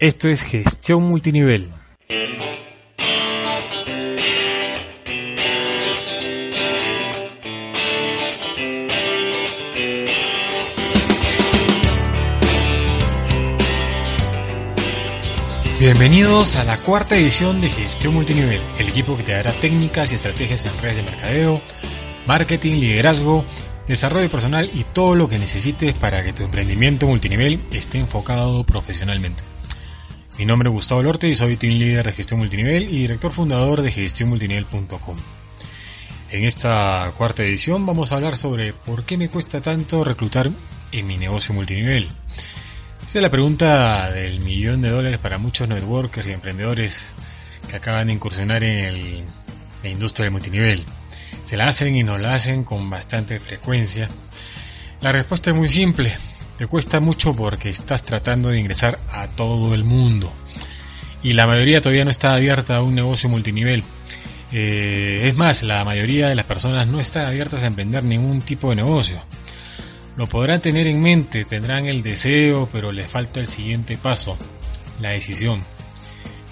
Esto es gestión multinivel. Bienvenidos a la cuarta edición de Gestión Multinivel, el equipo que te dará técnicas y estrategias en redes de mercadeo, marketing, liderazgo, desarrollo personal y todo lo que necesites para que tu emprendimiento multinivel esté enfocado profesionalmente. Mi nombre es Gustavo Lorte y soy Team Leader de Gestión Multinivel y director fundador de gestionmultinivel.com. En esta cuarta edición vamos a hablar sobre por qué me cuesta tanto reclutar en mi negocio multinivel. Esta es la pregunta del millón de dólares para muchos networkers y emprendedores que acaban de incursionar en el, la industria del multinivel. Se la hacen y nos la hacen con bastante frecuencia. La respuesta es muy simple. Te cuesta mucho porque estás tratando de ingresar a todo el mundo. Y la mayoría todavía no está abierta a un negocio multinivel. Eh, es más, la mayoría de las personas no están abiertas a emprender ningún tipo de negocio. Lo podrán tener en mente, tendrán el deseo, pero les falta el siguiente paso, la decisión.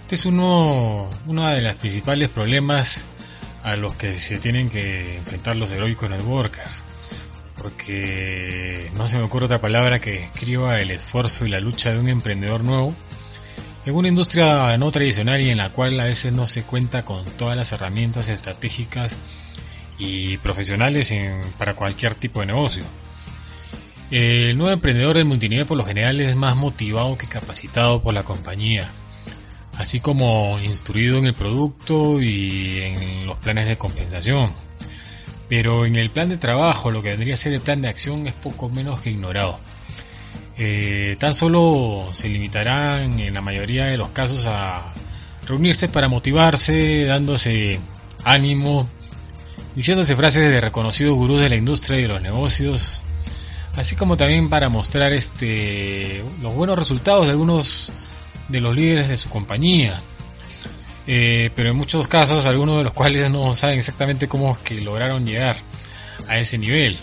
Este es uno, uno de los principales problemas a los que se tienen que enfrentar los heroicos networkers. Porque no se me ocurre otra palabra que escriba el esfuerzo y la lucha de un emprendedor nuevo en una industria no tradicional y en la cual a veces no se cuenta con todas las herramientas estratégicas y profesionales para cualquier tipo de negocio. El nuevo emprendedor del multinivel por lo general es más motivado que capacitado por la compañía, así como instruido en el producto y en los planes de compensación. Pero en el plan de trabajo, lo que vendría a ser el plan de acción es poco menos que ignorado. Eh, tan solo se limitarán en la mayoría de los casos a reunirse para motivarse, dándose ánimo, diciéndose frases de reconocidos gurús de la industria y de los negocios, así como también para mostrar este los buenos resultados de algunos de los líderes de su compañía. Eh, pero en muchos casos, algunos de los cuales no saben exactamente cómo es que lograron llegar a ese nivel.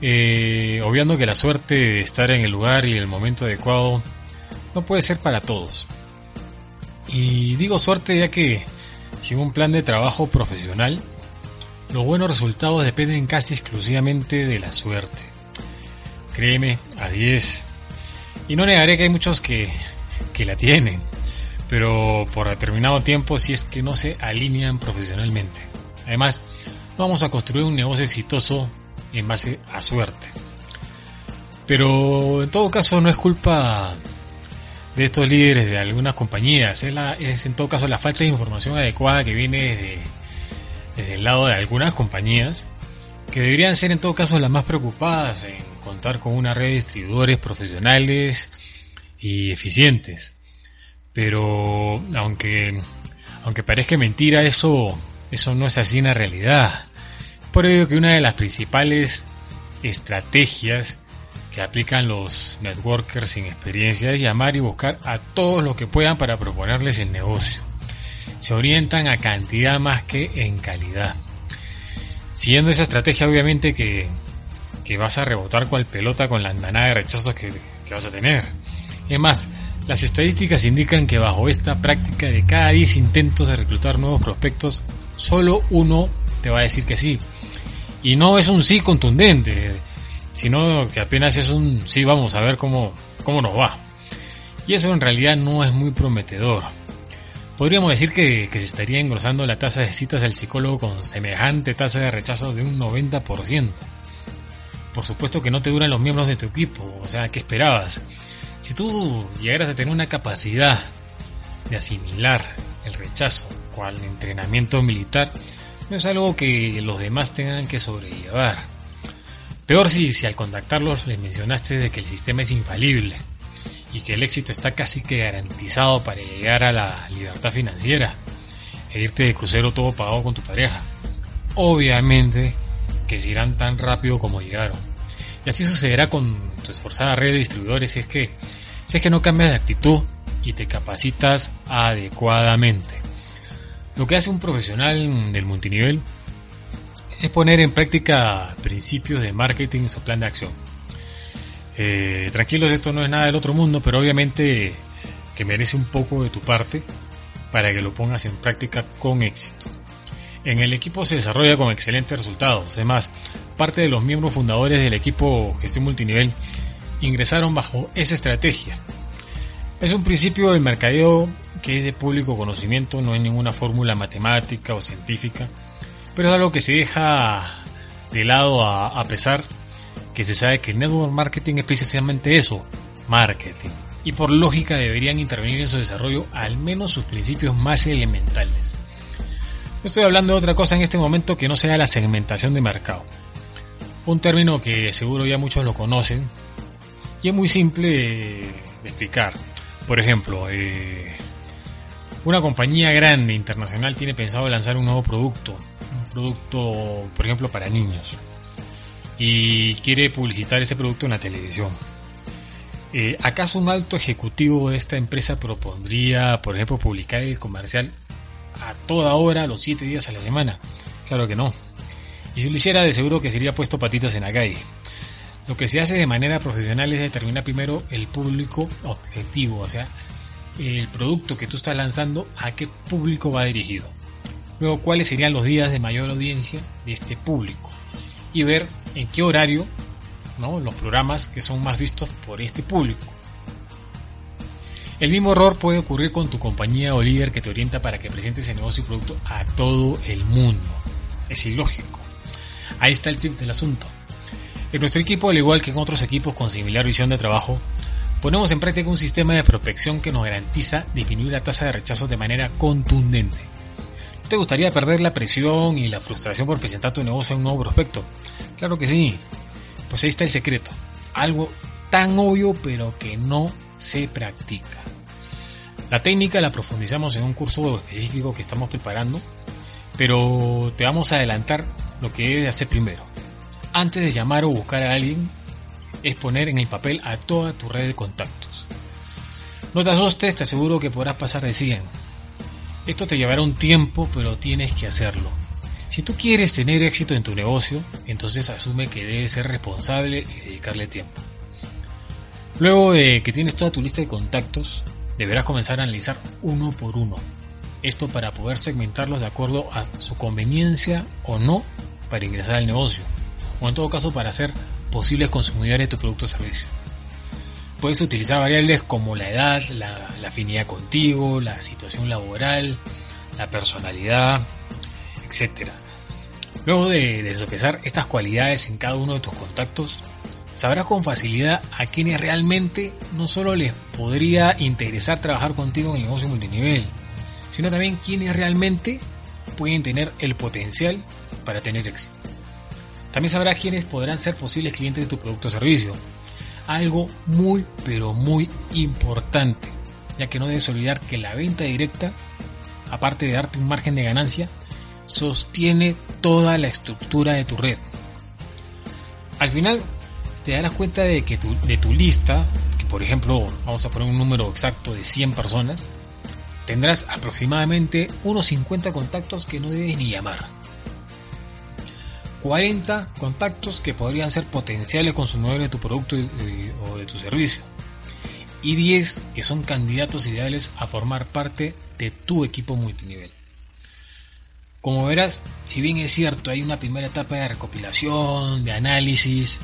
Eh, obviando que la suerte de estar en el lugar y el momento adecuado no puede ser para todos. Y digo suerte ya que sin un plan de trabajo profesional, los buenos resultados dependen casi exclusivamente de la suerte. Créeme, a 10. Y no negaré que hay muchos que, que la tienen, pero por determinado tiempo si es que no se alinean profesionalmente. Además, no vamos a construir un negocio exitoso en base a suerte. Pero en todo caso no es culpa de estos líderes de algunas compañías, es, en todo caso la falta de información adecuada que viene desde el lado de algunas compañías que deberían ser en todo caso las más preocupadas en contar con una red de distribuidores profesionales y eficientes. Pero aunque aunque parezca mentira eso eso no es así en la realidad. Por ello que una de las principales estrategias que aplican los networkers sin experiencia es llamar y buscar a todos los que puedan para proponerles el negocio. Se orientan a cantidad más que en calidad. Siguiendo esa estrategia obviamente que, que vas a rebotar cual pelota con la andanada de rechazos que, que vas a tener. Es más, las estadísticas indican que bajo esta práctica de cada 10 intentos de reclutar nuevos prospectos, solo uno te va a decir que sí. Y no es un sí contundente, sino que apenas es un sí, vamos a ver cómo, cómo nos va. Y eso en realidad no es muy prometedor. Podríamos decir que, que se estaría engrosando la tasa de citas al psicólogo con semejante tasa de rechazo de un 90%. Por supuesto que no te duran los miembros de tu equipo, o sea, ¿qué esperabas? Si tú llegaras a tener una capacidad de asimilar el rechazo, cual entrenamiento militar, no es algo que los demás tengan que sobrellevar. Peor si, si al contactarlos les mencionaste de que el sistema es infalible y que el éxito está casi que garantizado para llegar a la libertad financiera e irte de crucero todo pagado con tu pareja. Obviamente que se irán tan rápido como llegaron. Y así sucederá con tu esforzada red de distribuidores si es que, es que no cambias de actitud y te capacitas adecuadamente. Lo que hace un profesional del multinivel es poner en práctica principios de marketing en su plan de acción. Eh, tranquilos, esto no es nada del otro mundo, pero obviamente que merece un poco de tu parte para que lo pongas en práctica con éxito. En el equipo se desarrolla con excelentes resultados. Además, parte de los miembros fundadores del equipo Gestión Multinivel ingresaron bajo esa estrategia. Es un principio del mercadeo que es de público conocimiento, no hay ninguna fórmula matemática o científica, pero es algo que se deja de lado a, a pesar que se sabe que network marketing es precisamente eso, marketing. Y por lógica deberían intervenir en su desarrollo al menos sus principios más elementales. Estoy hablando de otra cosa en este momento que no sea la segmentación de mercado. Un término que seguro ya muchos lo conocen y es muy simple de explicar. Por ejemplo, eh, una compañía grande internacional tiene pensado lanzar un nuevo producto, un producto, por ejemplo, para niños, y quiere publicitar ese producto en la televisión. Eh, ¿Acaso un alto ejecutivo de esta empresa propondría, por ejemplo, publicar el comercial a toda hora, los 7 días a la semana? Claro que no. Y si lo hiciera, de seguro que sería puesto patitas en la calle. Lo que se hace de manera profesional es determinar primero el público objetivo, o sea, el producto que tú estás lanzando, a qué público va dirigido. Luego, cuáles serían los días de mayor audiencia de este público. Y ver en qué horario ¿no? los programas que son más vistos por este público. El mismo error puede ocurrir con tu compañía o líder que te orienta para que presentes el negocio y producto a todo el mundo. Es ilógico. Ahí está el tip del asunto. En nuestro equipo, al igual que en otros equipos con similar visión de trabajo, ponemos en práctica un sistema de prospección que nos garantiza disminuir la tasa de rechazo de manera contundente. ¿Te gustaría perder la presión y la frustración por presentar tu negocio a un nuevo prospecto? Claro que sí. Pues ahí está el secreto. Algo tan obvio pero que no se practica. La técnica la profundizamos en un curso específico que estamos preparando, pero te vamos a adelantar lo que debes hacer primero. Antes de llamar o buscar a alguien, es poner en el papel a toda tu red de contactos. No te asustes, te aseguro que podrás pasar de 100. Esto te llevará un tiempo, pero tienes que hacerlo. Si tú quieres tener éxito en tu negocio, entonces asume que debes ser responsable y dedicarle tiempo. Luego de que tienes toda tu lista de contactos, deberás comenzar a analizar uno por uno. Esto para poder segmentarlos de acuerdo a su conveniencia o no para ingresar al negocio, o en todo caso para ser posibles consumidores de tu producto o servicio. Puedes utilizar variables como la edad, la, afinidad contigo, la situación laboral, la personalidad, etc. Luego de, de estas cualidades en cada uno de tus contactos, sabrás con facilidad a quienes realmente no solo les podría interesar trabajar contigo en el negocio multinivel, sino también quienes realmente pueden tener el potencial para tener éxito. También sabrás quiénes podrán ser posibles clientes de tu producto o servicio. Algo muy pero muy importante, ya que no debes olvidar que la venta directa, aparte de darte un margen de ganancia, sostiene toda la estructura de tu red. Al final te darás cuenta de que tu, de tu lista, que por ejemplo vamos a poner un número exacto de 100 personas, tendrás aproximadamente unos 50 contactos que no debes ni llamar. 40 contactos que podrían ser potenciales consumidores de tu producto o de tu servicio. Y 10 que son candidatos ideales a formar parte de tu equipo multinivel. Como verás, si bien es cierto, hay una primera etapa de recopilación, de análisis,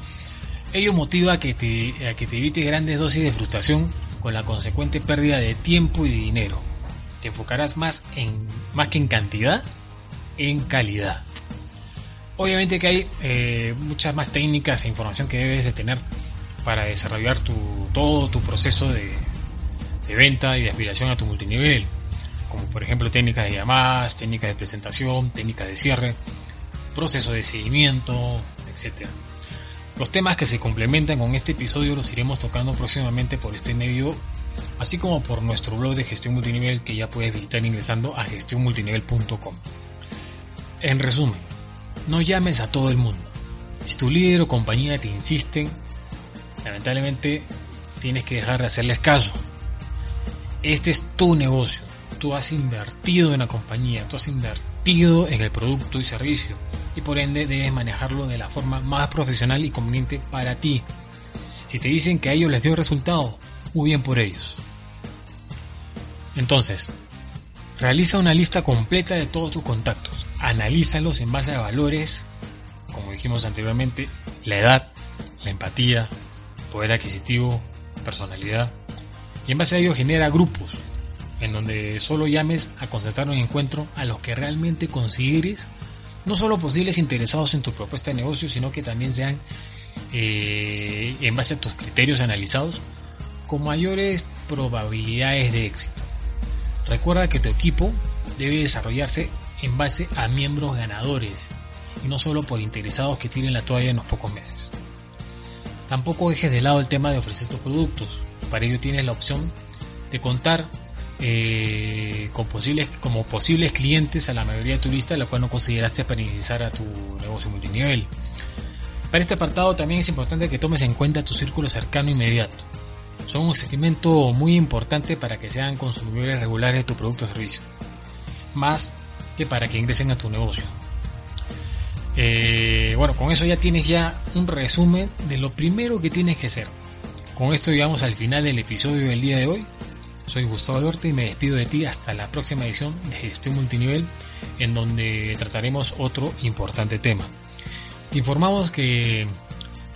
ello motiva a que te, a evites grandes dosis de frustración con la consecuente pérdida de tiempo y de dinero. Te enfocarás más en más que en cantidad, en calidad. Obviamente que hay eh, muchas más técnicas e información que debes de tener para desarrollar todo tu proceso de, de venta y de aspiración a tu multinivel como por ejemplo técnicas de llamadas, técnicas de presentación, técnicas de cierre, proceso de seguimiento, etc. Los temas que se complementan con este episodio los iremos tocando próximamente por este medio, así como por nuestro blog de gestión multinivel que ya puedes visitar ingresando a gestionmultinivel.com. En resumen, no llames a todo el mundo. Si tu líder o compañía te insisten, lamentablemente tienes que dejar de hacerles caso. Este es tu negocio. Tú has invertido en la compañía, tú has invertido en el producto y servicio por ende debes manejarlo de la forma más profesional y conveniente para ti. Si te dicen que a ellos les dio resultado, muy bien por ellos. Entonces, realiza una lista completa de todos tus contactos, analízalos en base a valores, como dijimos anteriormente, la edad, la empatía, poder adquisitivo, personalidad, y en base a ello genera grupos en donde solo llames a concertar un encuentro a los que realmente consideres no solo posibles interesados en tu propuesta de negocio, sino que también sean, eh, en base a tus criterios analizados, con mayores probabilidades de éxito. Recuerda que tu equipo debe desarrollarse en base a miembros ganadores y no solo por interesados que tiren la toalla en los pocos meses. Tampoco dejes de lado el tema de ofrecer tus productos. Para ello tienes la opción de contar eh, posibles, como posibles clientes a la mayoría de turistas, la cual no consideraste para iniciar a tu negocio multinivel. Para este apartado también es importante que tomes en cuenta tu círculo cercano inmediato. Son un segmento muy importante para que sean consumidores regulares de tu producto o servicio, más que para que ingresen a tu negocio. Eh, bueno, con eso ya tienes ya un resumen de lo primero que tienes que hacer. Con esto llegamos al final del episodio del día de hoy. Soy Gustavo Duarte y me despido de ti hasta la próxima edición de Gestión Multinivel, en donde trataremos otro importante tema. Te informamos que,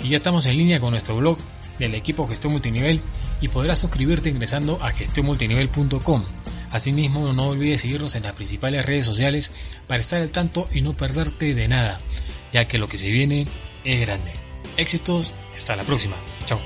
ya estamos en línea con nuestro blog del equipo Gestión Multinivel y podrás suscribirte ingresando a gestionmultinivel.com. Asimismo, no olvides seguirnos en las principales redes sociales para estar al tanto y no perderte de nada, ya que lo que se viene es grande. Éxitos, hasta la próxima. Chao.